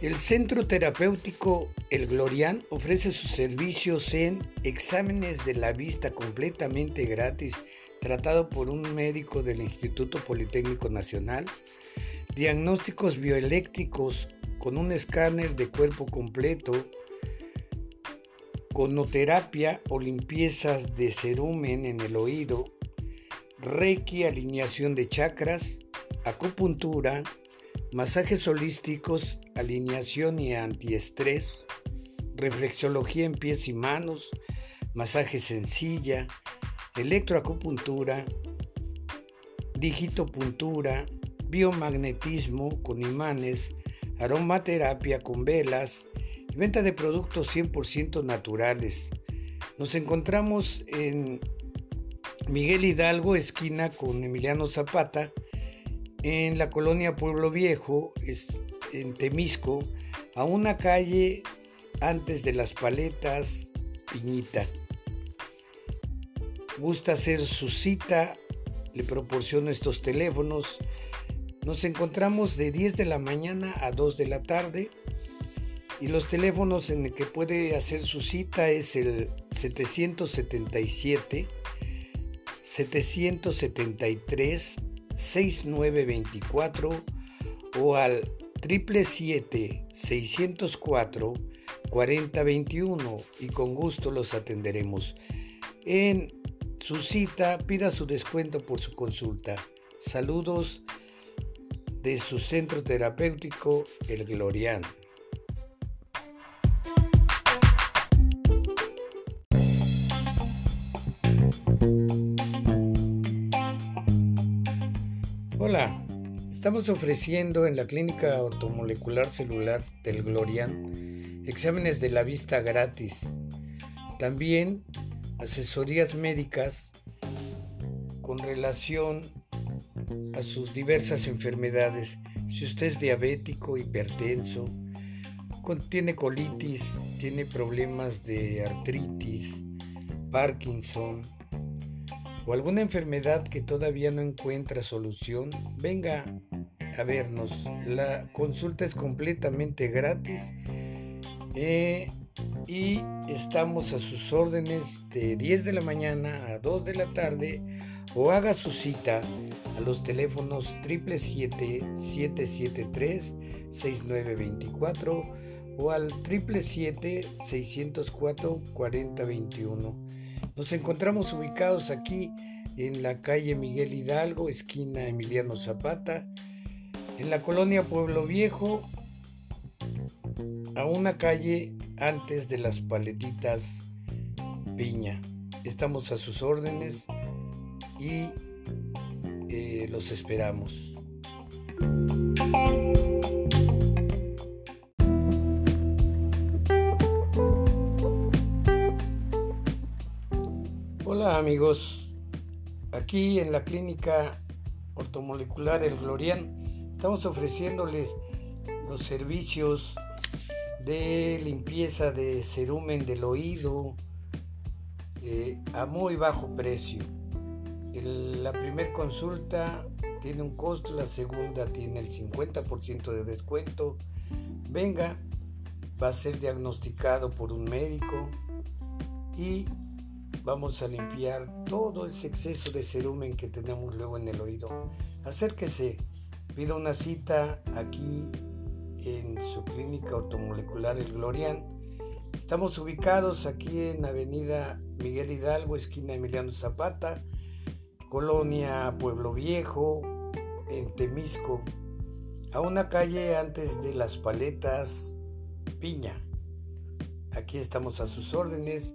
El Centro Terapéutico El Glorian ofrece sus servicios en exámenes de la vista completamente gratis, tratado por un médico del Instituto Politécnico Nacional, diagnósticos bioeléctricos con un escáner de cuerpo completo, conoterapia o limpiezas de cerumen en el oído, reiki, alineación de chakras, acupuntura, masajes holísticos, alineación y antiestrés, reflexología en pies y manos, masaje sencilla, electroacupuntura, digitopuntura, biomagnetismo con imanes, aromaterapia con velas. Venta de productos 100% naturales. Nos encontramos en Miguel Hidalgo, esquina con Emiliano Zapata, en la colonia Pueblo Viejo, en Temisco, a una calle antes de las paletas Piñita. Gusta hacer su cita, le proporciono estos teléfonos. Nos encontramos de 10 de la mañana a 2 de la tarde y los teléfonos en el que puede hacer su cita es el 777 773 6924 o al 777-604-4021 y con gusto los atenderemos. En su cita pida su descuento por su consulta. Saludos de su centro terapéutico El Gloriano. Hola, estamos ofreciendo en la Clínica Ortomolecular Celular del Glorian exámenes de la vista gratis. También asesorías médicas con relación a sus diversas enfermedades. Si usted es diabético, hipertenso, tiene colitis, tiene problemas de artritis, Parkinson, o alguna enfermedad que todavía no encuentra solución, venga a vernos. La consulta es completamente gratis eh, y estamos a sus órdenes de 10 de la mañana a 2 de la tarde o haga su cita a los teléfonos 777-773-6924 o al 777-604-4021. Nos encontramos ubicados aquí en la calle Miguel Hidalgo, esquina Emiliano Zapata, en la colonia Pueblo Viejo, a una calle antes de las paletitas Piña. Estamos a sus órdenes y eh, los esperamos. Hola amigos, aquí en la clínica ortomolecular El Glorian estamos ofreciéndoles los servicios de limpieza de cerumen del oído eh, a muy bajo precio. la primera consulta tiene un costo, la segunda tiene el 50% de descuento. Venga, va a ser diagnosticado por un médico y Vamos a limpiar todo ese exceso de cerumen que tenemos luego en el oído. Acérquese, pida una cita aquí en su clínica automolecular El Glorian. Estamos ubicados aquí en Avenida Miguel Hidalgo, esquina Emiliano Zapata, Colonia Pueblo Viejo, en Temisco, a una calle antes de las paletas Piña. Aquí estamos a sus órdenes